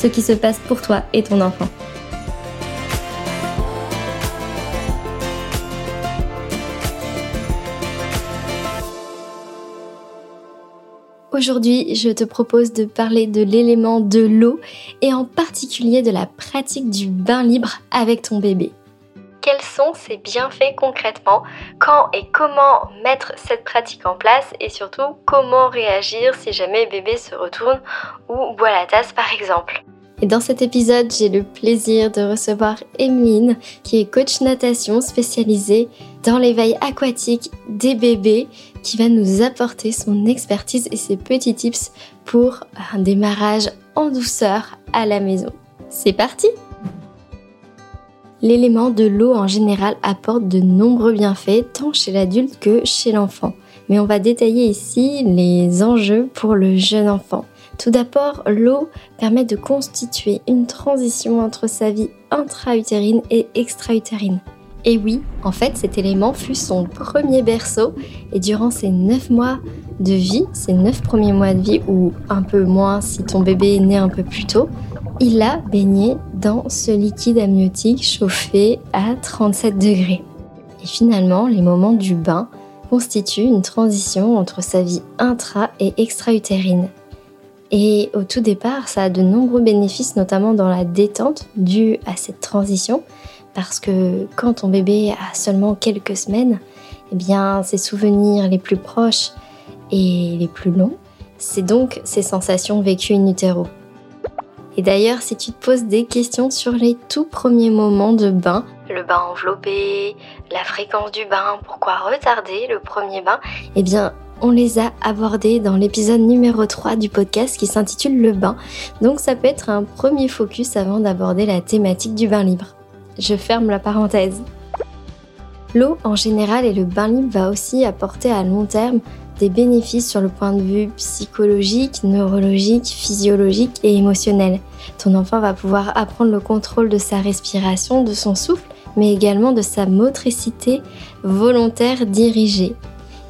ce qui se passe pour toi et ton enfant. Aujourd'hui, je te propose de parler de l'élément de l'eau et en particulier de la pratique du bain libre avec ton bébé. Quels sont ses bienfaits concrètement Quand et comment mettre cette pratique en place Et surtout, comment réagir si jamais bébé se retourne ou boit la tasse par exemple et dans cet épisode, j'ai le plaisir de recevoir Emeline, qui est coach natation spécialisée dans l'éveil aquatique des bébés, qui va nous apporter son expertise et ses petits tips pour un démarrage en douceur à la maison. C'est parti L'élément de l'eau en général apporte de nombreux bienfaits tant chez l'adulte que chez l'enfant. Mais on va détailler ici les enjeux pour le jeune enfant. Tout d'abord, l'eau permet de constituer une transition entre sa vie intra-utérine et extra-utérine. Et oui, en fait, cet élément fut son premier berceau et durant ses 9 mois de vie, ses 9 premiers mois de vie ou un peu moins si ton bébé est né un peu plus tôt, il a baigné dans ce liquide amniotique chauffé à 37 degrés. Et finalement, les moments du bain constituent une transition entre sa vie intra et extra-utérine. Et au tout départ, ça a de nombreux bénéfices, notamment dans la détente due à cette transition, parce que quand ton bébé a seulement quelques semaines, eh bien, ses souvenirs les plus proches et les plus longs, c'est donc ces sensations vécues in utero. Et d'ailleurs, si tu te poses des questions sur les tout premiers moments de bain, le bain enveloppé, la fréquence du bain, pourquoi retarder le premier bain, eh bien, on les a abordés dans l'épisode numéro 3 du podcast qui s'intitule Le bain. Donc ça peut être un premier focus avant d'aborder la thématique du bain libre. Je ferme la parenthèse. L'eau en général et le bain libre va aussi apporter à long terme des bénéfices sur le point de vue psychologique, neurologique, physiologique et émotionnel. Ton enfant va pouvoir apprendre le contrôle de sa respiration, de son souffle, mais également de sa motricité volontaire dirigée.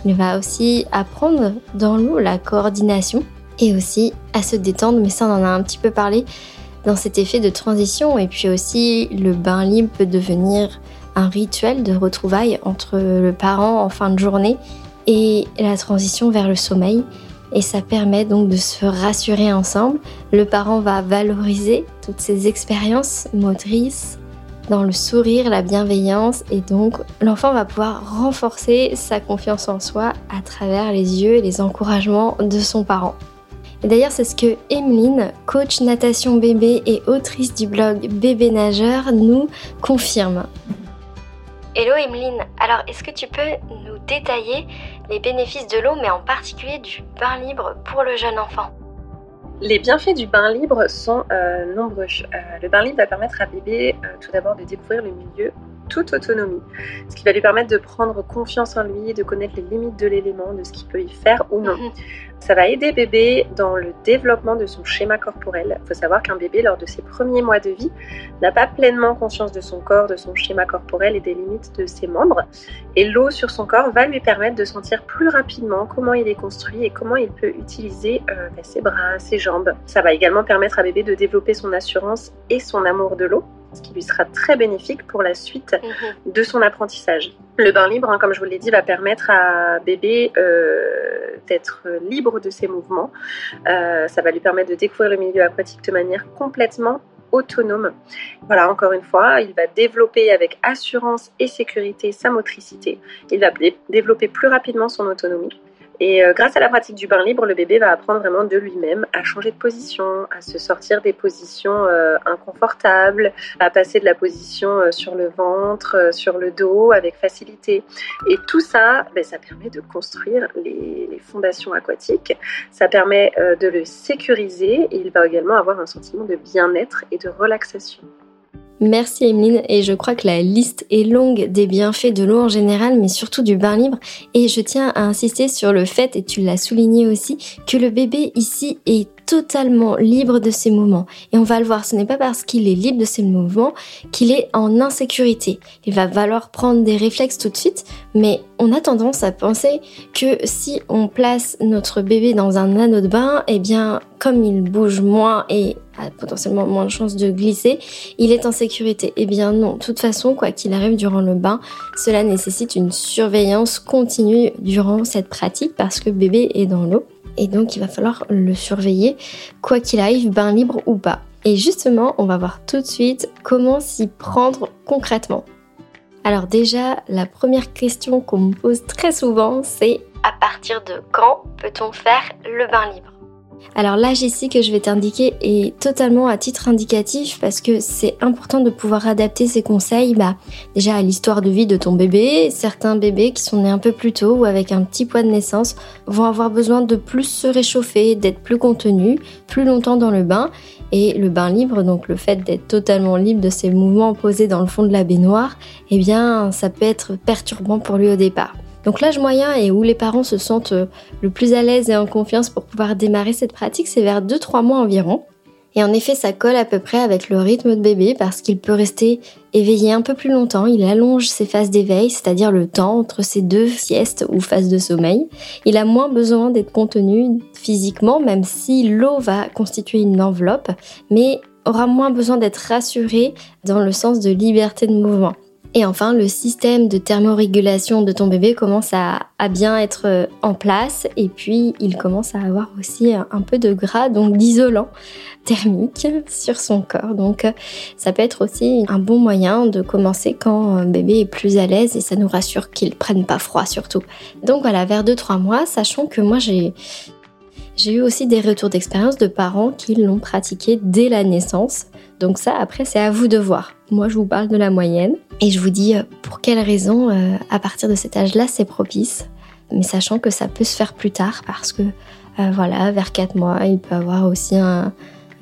Il va aussi apprendre dans l'eau la coordination et aussi à se détendre, mais ça on en a un petit peu parlé dans cet effet de transition. Et puis aussi le bain libre peut devenir un rituel de retrouvailles entre le parent en fin de journée et la transition vers le sommeil. Et ça permet donc de se rassurer ensemble. Le parent va valoriser toutes ses expériences motrices, dans le sourire, la bienveillance et donc l'enfant va pouvoir renforcer sa confiance en soi à travers les yeux et les encouragements de son parent. Et d'ailleurs, c'est ce que Emeline, coach natation bébé et autrice du blog Bébé Nageur, nous confirme. Hello Emeline, alors est-ce que tu peux nous détailler les bénéfices de l'eau, mais en particulier du bain libre pour le jeune enfant les bienfaits du bain libre sont euh, nombreux. Euh, le bain libre va permettre à bébé euh, tout d'abord de découvrir le milieu toute autonomie, ce qui va lui permettre de prendre confiance en lui, de connaître les limites de l'élément, de ce qu'il peut y faire ou non. Ça va aider bébé dans le développement de son schéma corporel. Il faut savoir qu'un bébé, lors de ses premiers mois de vie, n'a pas pleinement conscience de son corps, de son schéma corporel et des limites de ses membres. Et l'eau sur son corps va lui permettre de sentir plus rapidement comment il est construit et comment il peut utiliser euh, ben, ses bras, ses jambes. Ça va également permettre à bébé de développer son assurance et son amour de l'eau ce qui lui sera très bénéfique pour la suite mhm. de son apprentissage. Le bain libre, hein, comme je vous l'ai dit, va permettre à bébé euh, d'être libre de ses mouvements. Euh, ça va lui permettre de découvrir le milieu aquatique de manière complètement autonome. Voilà, encore une fois, il va développer avec assurance et sécurité sa motricité. Il va développer plus rapidement son autonomie. Et euh, grâce à la pratique du bain libre, le bébé va apprendre vraiment de lui-même à changer de position, à se sortir des positions euh, inconfortables, à passer de la position euh, sur le ventre, sur le dos avec facilité. Et tout ça, ben, ça permet de construire les, fondations aquatiques, ça permet de le sécuriser et il va également avoir un sentiment de bien-être et de relaxation. Merci Emeline. Et je crois que la liste est longue des bienfaits de l'eau en général mais surtout du bain libre. Et je tiens à insister sur le fait et tu l'as souligné aussi que le bébé ici est totalement libre de ses mouvements. Et on va le voir, ce n'est pas parce qu'il est libre de ses mouvements qu'il est en insécurité. Il va falloir prendre des réflexes tout de suite, mais on a tendance à penser que si on place notre bébé dans un anneau de bain, eh bien, comme il bouge moins et a potentiellement moins de chances de glisser, il est en sécurité. Eh bien non, de toute façon, quoi qu'il arrive durant le bain, cela nécessite une surveillance continue durant cette pratique parce que bébé est dans l'eau et donc il va falloir le surveiller quoi qu'il arrive, bain libre ou pas. Et justement, on va voir tout de suite comment s'y prendre concrètement. Alors déjà, la première question qu'on me pose très souvent, c'est à partir de quand peut-on faire le bain libre? Alors l'âge ici que je vais t'indiquer est totalement à titre indicatif parce que c'est important de pouvoir adapter ces conseils bah, déjà à l'histoire de vie de ton bébé. Certains bébés qui sont nés un peu plus tôt ou avec un petit poids de naissance vont avoir besoin de plus se réchauffer, d'être plus contenus, plus longtemps dans le bain. Et le bain libre, donc le fait d'être totalement libre de ses mouvements posés dans le fond de la baignoire, eh bien ça peut être perturbant pour lui au départ. Donc l'âge moyen et où les parents se sentent euh, le plus à l'aise et en confiance pour pouvoir démarrer cette pratique, c'est vers 2-3 mois environ. Et en effet, ça colle à peu près avec le rythme de bébé parce qu'il peut rester éveillé un peu plus longtemps. Il allonge ses phases d'éveil, c'est-à-dire le temps entre ses deux siestes ou phases de sommeil. Il a moins besoin d'être contenu physiquement, même si l'eau va constituer une enveloppe, mais aura moins besoin d'être rassuré dans le sens de liberté de mouvement. Et enfin, le système de thermorégulation de ton bébé commence à, bien être euh, en place et puis il commence à avoir aussi un peu de gras, donc d'isolant thermique sur son corps. Donc euh, ça peut être aussi un bon moyen de commencer quand un bébé est plus à l'aise et ça nous rassure qu'il prenne pas froid surtout. Donc voilà, vers 2-3 mois, sachant que moi j'ai j'ai eu aussi des retours d'expérience de parents qui l'ont pratiqué dès la naissance. Donc ça, après, c'est à vous de voir. Moi, je vous parle de la moyenne et je vous dis euh, pour quelles raisons, euh, à partir de cet âge-là, c'est propice. Mais sachant que ça peut se faire plus tard parce que, euh, voilà, vers 4 mois, il peut avoir aussi un,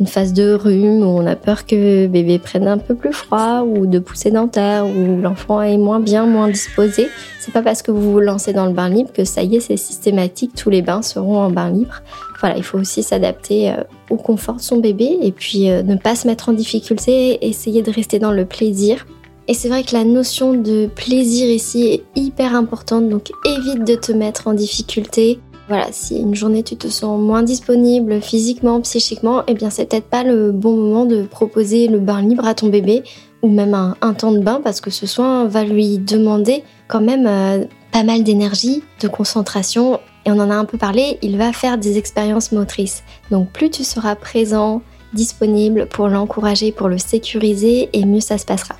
une phase de rhume où on a peur que bébé prenne un peu plus froid ou de poussée dentaire où l'enfant est moins bien, moins disposé. C'est pas parce que vous vous lancez dans le bain libre que ça y est, c'est systématique, tous les bains seront en bain libre. Voilà, il faut aussi s'adapter euh, au confort de son bébé et puis euh, ne pas se mettre en difficulté, essayer de rester dans le plaisir. Et c'est vrai que la notion de plaisir ici est hyper importante, donc évite de te mettre en difficulté. Voilà, si une journée tu te sens moins disponible physiquement, psychiquement, eh bien c'est peut-être pas le bon moment de proposer le bain libre à ton bébé ou même un, temps de bain parce que ce soin va lui demander quand même euh, pas mal d'énergie, de concentration et on en a un peu parlé, il va faire des expériences motrices. Donc plus tu seras présent, disponible pour l'encourager, pour le sécuriser et mieux ça se passera.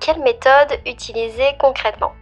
Quelle méthode utiliser concrètement?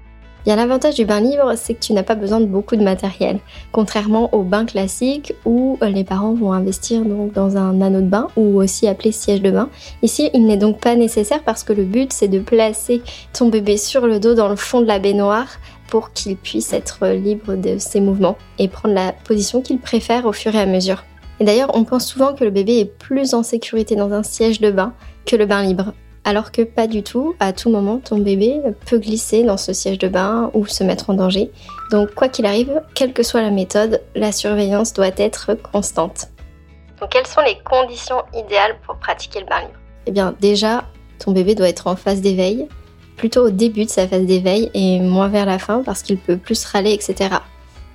Bien, l'avantage du bain libre, c'est que tu n'as pas besoin de beaucoup de matériel, contrairement au bain classique où euh, les parents vont investir donc dans un anneau de bain ou aussi appelé siège de bain. Ici, il n'est donc pas nécessaire parce que le but, c'est de placer ton bébé sur le dos dans le fond de la baignoire pour qu'il puisse être libre de ses mouvements et prendre la position qu'il préfère au fur et à mesure. Et d'ailleurs, on pense souvent que le bébé est plus en sécurité dans un siège de bain que le bain libre. Alors que pas du tout, à tout moment, ton bébé peut glisser dans ce siège de bain ou se mettre en danger. Donc quoi qu'il arrive, quelle que soit la méthode, la surveillance doit être constante. Donc quelles sont les conditions idéales pour pratiquer le bain libre? Eh bien déjà, ton bébé doit être en phase d'éveil, plutôt au début de sa phase d'éveil et moins vers la fin parce qu'il peut plus râler, etc.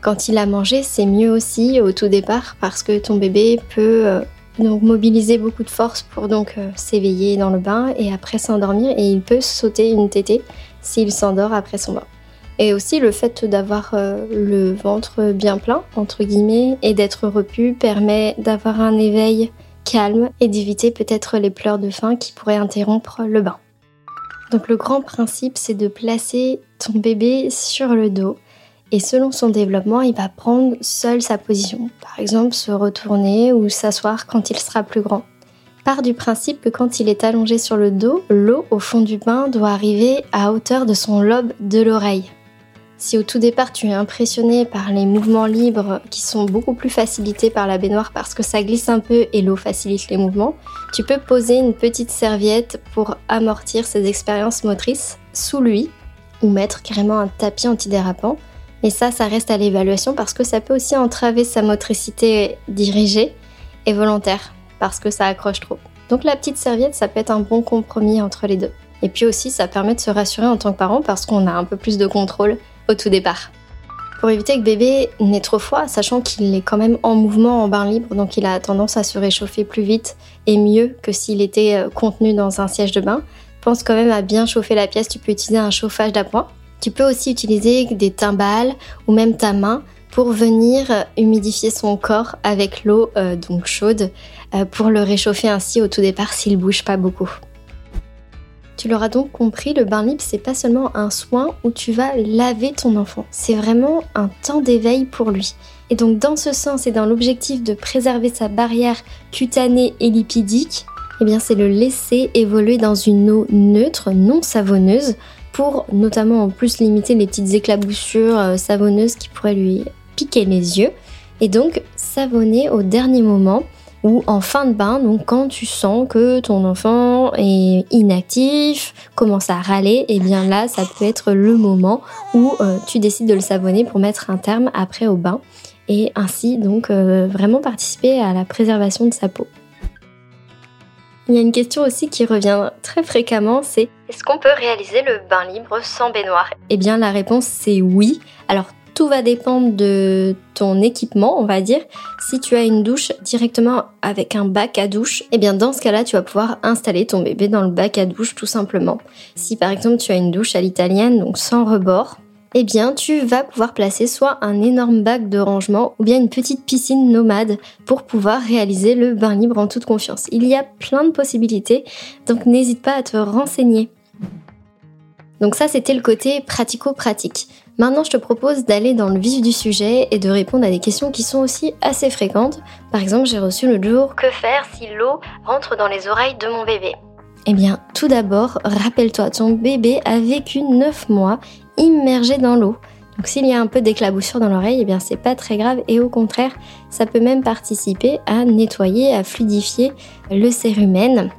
Quand il a mangé, c'est mieux aussi au tout départ parce que ton bébé peut euh, donc mobiliser beaucoup de force pour donc euh, s'éveiller dans le bain et après s'endormir et il peut sauter une tétée s'il s'endort après son bain. Et aussi le fait d'avoir euh, le ventre bien plein entre guillemets et d'être repu permet d'avoir un éveil calme et d'éviter peut-être les pleurs de faim qui pourraient interrompre le bain. Donc le grand principe c'est de placer ton bébé sur le dos et selon son développement, il va prendre seul sa position. Par exemple, se retourner ou s'asseoir quand il sera plus grand. Part du principe que quand il est allongé sur le dos, l'eau au fond du bain doit arriver à hauteur de son lobe de l'oreille. Si au tout départ tu es impressionné par les mouvements libres qui sont beaucoup plus facilités par la baignoire parce que ça glisse un peu et l'eau facilite les mouvements, tu peux poser une petite serviette pour amortir ces expériences motrices sous lui ou mettre carrément un tapis antidérapant mais ça, ça reste à l'évaluation parce que ça peut aussi entraver sa motricité dirigée et volontaire parce que ça accroche trop. Donc la petite serviette, ça peut être un bon compromis entre les deux. Et puis aussi, ça permet de se rassurer en tant que parent parce qu'on a un peu plus de contrôle au tout départ. Pour éviter que bébé n'ait trop froid, sachant qu'il est quand même en mouvement en bain libre, donc il a tendance à se réchauffer plus vite et mieux que s'il était euh, contenu dans un siège de bain, pense quand même à bien chauffer la pièce. Tu peux utiliser un chauffage d'appoint tu peux aussi utiliser des timbales ou même ta main pour venir humidifier son corps avec l'eau euh, donc chaude euh, pour le réchauffer ainsi au tout départ s'il bouge pas beaucoup. Tu l'auras donc compris, le bain libre c'est pas seulement un soin où tu vas laver ton enfant, c'est vraiment un temps d'éveil pour lui. Et donc dans ce sens et dans l'objectif de préserver sa barrière cutanée et lipidique, eh bien c'est le laisser évoluer dans une eau neutre, non savonneuse, notamment en plus limiter les petites éclaboussures euh, savonneuses qui pourraient lui piquer les yeux. Et donc savonner au dernier moment ou en fin de bain, donc quand tu sens que ton enfant est inactif, commence à râler, et eh bien là, ça peut être le moment où euh, tu décides de le savonner pour mettre un terme après au bain et ainsi donc euh, vraiment participer à la préservation de sa peau. Il y a une question aussi qui revient très fréquemment, c'est est-ce qu'on peut réaliser le bain libre sans baignoire? Eh bien la réponse c'est oui. Alors tout va dépendre de ton équipement, on va dire. Si tu as une douche directement avec un bac à douche, eh bien dans ce cas-là, tu vas pouvoir installer ton bébé dans le bac à douche tout simplement. Si par exemple tu as une douche à l'italienne, donc sans rebord, eh bien tu vas pouvoir placer soit un énorme bac de rangement ou bien une petite piscine nomade pour pouvoir réaliser le bain libre en toute confiance. Il y a plein de possibilités, donc n'hésite pas à te renseigner. Donc ça c'était le côté pratico-pratique. Maintenant je te propose d'aller dans le vif du sujet et de répondre à des questions qui sont aussi assez fréquentes. Par exemple j'ai reçu le jour Que faire si l'eau rentre dans les oreilles de mon bébé? Eh bien, tout d'abord, rappelle-toi, ton bébé a vécu 9 mois immergé dans l'eau. Donc s'il y a un peu d'éclaboussure dans l'oreille, eh bien c'est pas très grave et au contraire, ça peut même participer à nettoyer, à fluidifier le cérumen.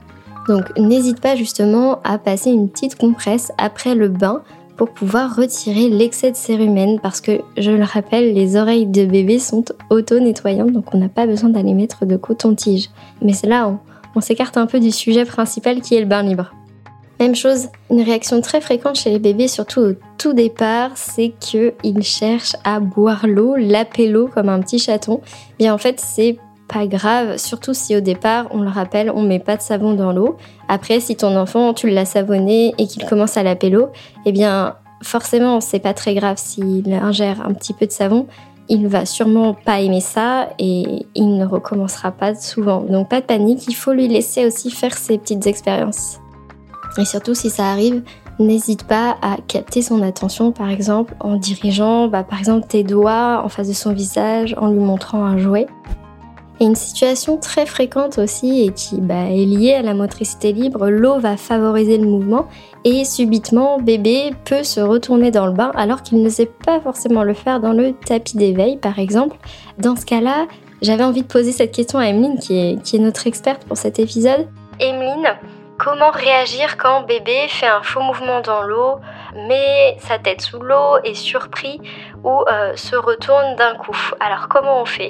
Donc n'hésite pas justement à passer une petite compresse après le bain pour pouvoir retirer l'excès de cérumen parce que je le rappelle, les oreilles de bébé sont auto-nettoyantes donc on n'a pas besoin d'aller mettre de coton-tige. Mais c'est là, on, s'écarte un peu du sujet principal qui est le bain libre. Même chose, une réaction très fréquente chez les bébés, surtout au tout départ, c'est qu'ils cherchent à boire l'eau, laper l'eau comme un petit chaton. Bien en fait, c'est pas grave, surtout si au départ, on le rappelle, on met pas de savon dans l'eau. Après, si ton enfant, tu l'as savonné et qu'il commence à laper l'eau, eh bien, forcément, c'est pas très grave s'il ingère un petit peu de savon. Il va sûrement pas aimer ça et il ne recommencera pas souvent. Donc pas de panique, il faut lui laisser aussi faire ses petites expériences. Et surtout, si ça arrive, n'hésite pas à capter son attention, par exemple, en dirigeant, bah, par exemple, tes doigts en face de son visage, en lui montrant un jouet. Et une situation très fréquente aussi et qui bah, est liée à la motricité libre, l'eau va favoriser le mouvement et subitement bébé peut se retourner dans le bain alors qu'il ne sait pas forcément le faire dans le tapis d'éveil par exemple. Dans ce cas-là, j'avais envie de poser cette question à Emeline qui est, notre experte pour cet épisode. Emeline, Comment réagir quand bébé fait un faux mouvement dans l'eau, met sa tête sous l'eau, est surpris ou euh, se retourne d'un coup? Alors comment on fait?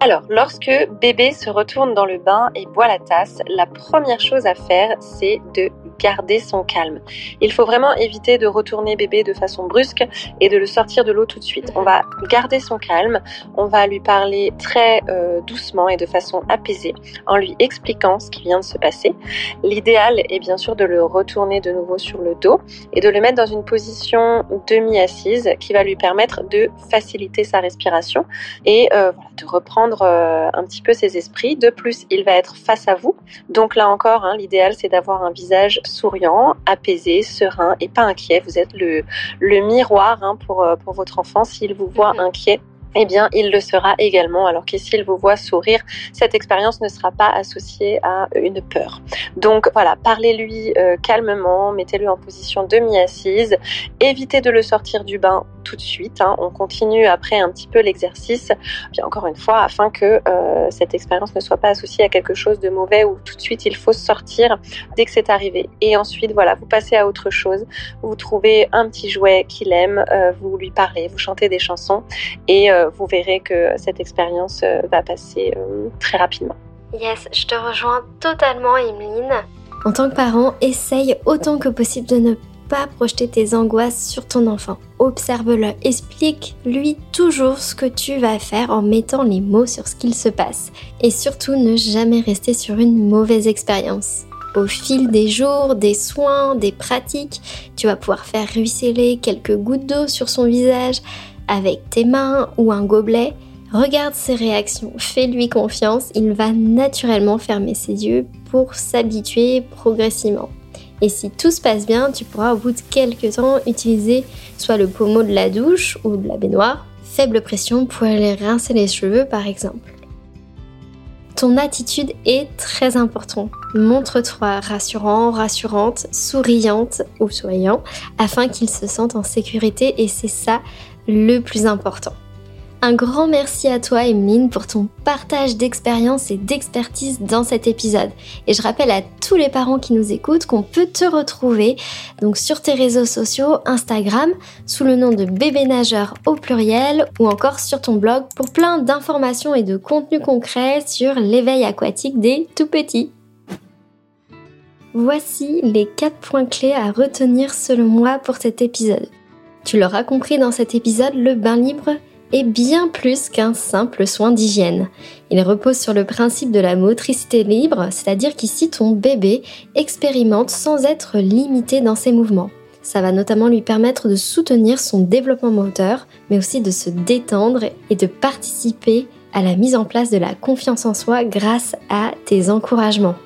Alors, lorsque bébé se retourne dans le bain et boit la tasse, la première chose à faire, c'est de garder son calme. Il faut vraiment éviter de retourner bébé de façon brusque et de le sortir de l'eau tout de suite. On va garder son calme, on va lui parler très euh, doucement et de façon apaisée en lui expliquant ce qui vient de se passer. L'idéal est bien sûr de le retourner de nouveau sur le dos et de le mettre dans une position demi-assise qui va lui permettre de faciliter sa respiration et euh, de reprendre euh, un petit peu ses esprits. De plus, il va être face à vous. Donc là encore, hein, l'idéal c'est d'avoir un visage souriant, apaisé, serein et pas inquiet. Vous êtes le, le miroir hein, pour, euh, pour votre enfant s'il vous voit inquiet eh bien, il le sera également. Alors que s'il vous voit sourire, cette expérience ne sera pas associée à une peur. Donc voilà, parlez-lui euh, calmement, mettez-le en position demi-assise, évitez de le sortir du bain tout de suite. Hein. On continue après un petit peu l'exercice, bien encore une fois, afin que euh, cette expérience ne soit pas associée à quelque chose de mauvais ou tout de suite il faut sortir dès que c'est arrivé. Et ensuite, voilà, vous passez à autre chose. Vous trouvez un petit jouet qu'il aime, euh, vous lui parlez, vous chantez des chansons et vous verrez que cette expérience euh, va passer euh, très rapidement. Yes, je te rejoins totalement, Emeline. En tant que parent, essaye autant que possible de ne pas projeter tes angoisses sur ton enfant. Observe-le, explique-lui toujours ce que tu vas faire en mettant les mots sur ce qu'il se passe. Et surtout, ne jamais rester sur une mauvaise expérience. Au fil des jours, des soins, des pratiques, tu vas pouvoir faire ruisseler quelques gouttes d'eau sur son visage, avec tes mains ou un gobelet, regarde ses réactions, fais-lui confiance, il va naturellement fermer ses yeux pour s'habituer progressivement. Et si tout se passe bien, tu pourras au bout de quelques temps utiliser soit le pommeau de la douche ou de la baignoire, faible pression pour aller rincer les cheveux par exemple. Ton attitude est très importante. Montre-toi rassurant, rassurante, souriante ou souriant afin qu'il se sente en sécurité et c'est ça le plus important. Un grand merci à toi Emeline pour ton partage d'expérience et d'expertise dans cet épisode. Et je rappelle à tous les parents qui nous écoutent qu'on peut te retrouver donc sur tes réseaux sociaux, Instagram, sous le nom de bébé nageur au pluriel ou encore sur ton blog pour plein d'informations et de contenus concrets sur l'éveil aquatique des tout petits. Voici les 4 points clés à retenir selon moi pour cet épisode. Tu l'auras compris dans cet épisode, le bain libre est bien plus qu'un simple soin d'hygiène. Il repose sur le principe de la motricité libre, c'est-à-dire qu'ici ton bébé expérimente sans être limité dans ses mouvements. Ça va notamment lui permettre de soutenir son développement moteur, mais aussi de se détendre et de participer à la mise en place de la confiance en soi grâce à tes encouragements.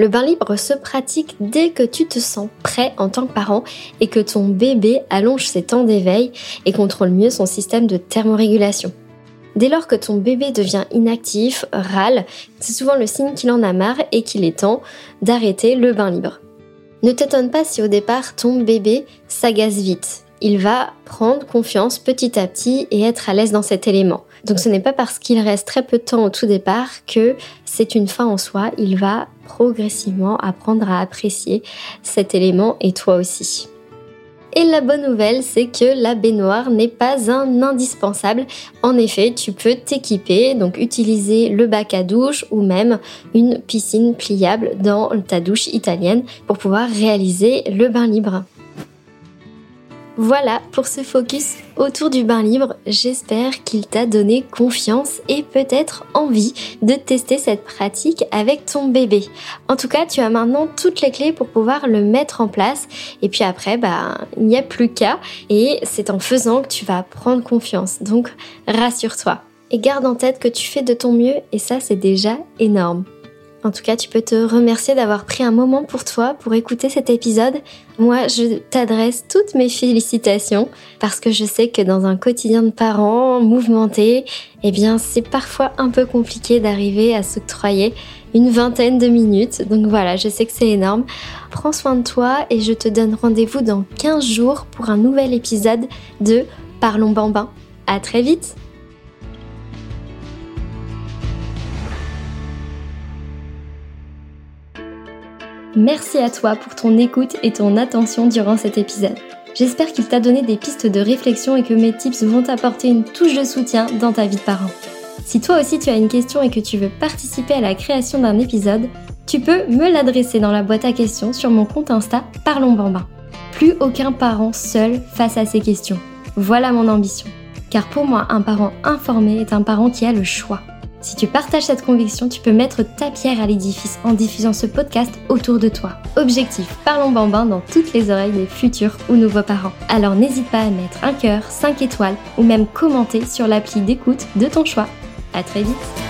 Le bain libre se pratique dès que tu te sens prêt en tant que parent et que ton bébé allonge ses temps d'éveil et contrôle mieux son système de thermorégulation. Dès lors que ton bébé devient inactif, râle, c'est souvent le signe qu'il en a marre et qu'il est temps d'arrêter le bain libre. Ne t'étonne pas si au départ ton bébé s'agace vite. Il va prendre confiance petit à petit et être à l'aise dans cet élément. Donc ce n'est pas parce qu'il reste très peu de temps au tout départ que c'est une fin en soi, il va progressivement apprendre à apprécier cet élément et toi aussi. Et la bonne nouvelle, c'est que la baignoire n'est pas un indispensable. En effet, tu peux t'équiper, donc utiliser le bac à douche ou même une piscine pliable dans ta douche italienne pour pouvoir réaliser le bain libre. Voilà pour ce focus autour du bain libre. J'espère qu'il t'a donné confiance et peut-être envie de tester cette pratique avec ton bébé. En tout cas, tu as maintenant toutes les clés pour pouvoir le mettre en place. Et puis après, bah, il n'y a plus qu'à. Et c'est en faisant que tu vas prendre confiance. Donc, rassure-toi. Et garde en tête que tu fais de ton mieux et ça, c'est déjà énorme. En tout cas, tu peux te remercier d'avoir pris un moment pour toi pour écouter cet épisode. Moi, je t'adresse toutes mes félicitations parce que je sais que dans un quotidien de parents mouvementé, eh bien, c'est parfois un peu compliqué d'arriver à s'octroyer une vingtaine de minutes. Donc voilà, je sais que c'est énorme. Prends soin de toi et je te donne rendez-vous dans 15 jours pour un nouvel épisode de Parlons Bambin. À très vite! Merci à toi pour ton écoute et ton attention durant cet épisode. J'espère qu'il t'a donné des pistes de réflexion et que mes tips vont t'apporter une touche de soutien dans ta vie de parent. Si toi aussi tu as une question et que tu veux participer à la création d'un épisode, tu peux me l'adresser dans la boîte à questions sur mon compte Insta Parlons Bambin. Plus aucun parent seul face à ces questions. Voilà mon ambition. Car pour moi, un parent informé est un parent qui a le choix. Si tu partages cette conviction, tu peux mettre ta pierre à l'édifice en diffusant ce podcast autour de toi. Objectif, parlons bambin dans toutes les oreilles des futurs ou nouveaux parents. Alors n'hésite pas à mettre un cœur, 5 étoiles ou même commenter sur l'appli d'écoute de ton choix. À très vite